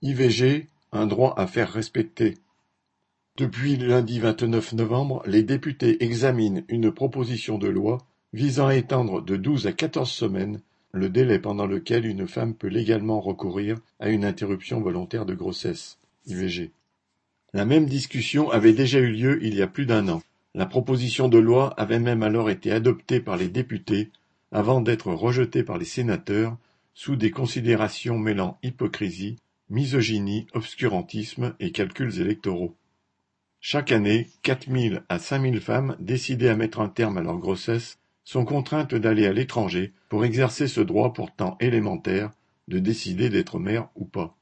IVG, un droit à faire respecter. Depuis lundi vingt-neuf novembre, les députés examinent une proposition de loi visant à étendre de douze à quatorze semaines le délai pendant lequel une femme peut légalement recourir à une interruption volontaire de grossesse (IVG). La même discussion avait déjà eu lieu il y a plus d'un an. La proposition de loi avait même alors été adoptée par les députés avant d'être rejetée par les sénateurs sous des considérations mêlant hypocrisie misogynie, obscurantisme et calculs électoraux. Chaque année, quatre mille à cinq mille femmes décidées à mettre un terme à leur grossesse sont contraintes d'aller à l'étranger pour exercer ce droit pourtant élémentaire de décider d'être mère ou pas.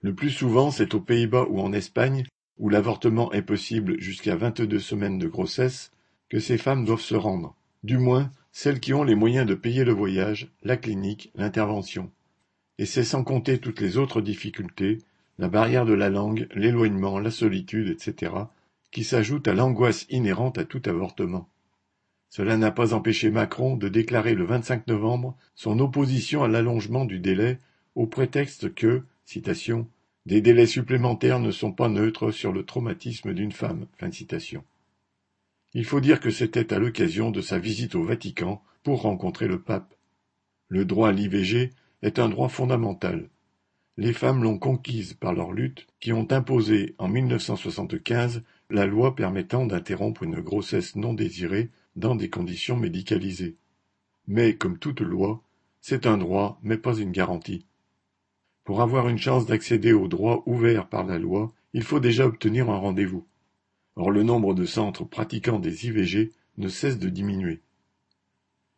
Le plus souvent, c'est aux Pays-Bas ou en Espagne, où l'avortement est possible jusqu'à vingt-deux semaines de grossesse, que ces femmes doivent se rendre, du moins celles qui ont les moyens de payer le voyage, la clinique, l'intervention. Et c'est sans compter toutes les autres difficultés, la barrière de la langue, l'éloignement, la solitude, etc., qui s'ajoutent à l'angoisse inhérente à tout avortement. Cela n'a pas empêché Macron de déclarer le 25 novembre son opposition à l'allongement du délai au prétexte que, citation, des délais supplémentaires ne sont pas neutres sur le traumatisme d'une femme. Fin citation. Il faut dire que c'était à l'occasion de sa visite au Vatican pour rencontrer le pape. Le droit à l'IVG est un droit fondamental. Les femmes l'ont conquise par leur lutte, qui ont imposé en 1975 la loi permettant d'interrompre une grossesse non désirée dans des conditions médicalisées. Mais, comme toute loi, c'est un droit, mais pas une garantie. Pour avoir une chance d'accéder au droit ouvert par la loi, il faut déjà obtenir un rendez-vous. Or le nombre de centres pratiquant des IVG ne cesse de diminuer.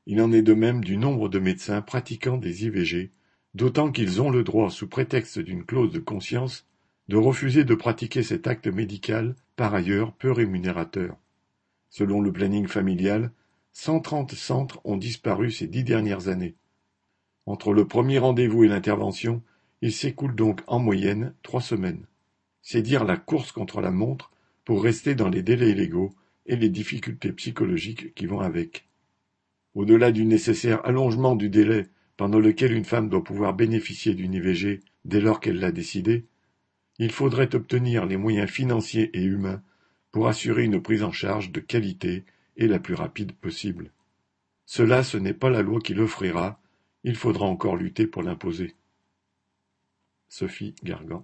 Il en est de même du nombre de médecins pratiquant des IVG, d'autant qu'ils ont le droit, sous prétexte d'une clause de conscience, de refuser de pratiquer cet acte médical, par ailleurs peu rémunérateur. Selon le planning familial, cent trente centres ont disparu ces dix dernières années. Entre le premier rendez-vous et l'intervention, il s'écoule donc en moyenne trois semaines. C'est dire la course contre la montre pour rester dans les délais légaux et les difficultés psychologiques qui vont avec. Au-delà du nécessaire allongement du délai pendant lequel une femme doit pouvoir bénéficier d'une IVG dès lors qu'elle l'a décidé, il faudrait obtenir les moyens financiers et humains pour assurer une prise en charge de qualité et la plus rapide possible. Cela, ce n'est pas la loi qui l'offrira, il faudra encore lutter pour l'imposer. Sophie Gargan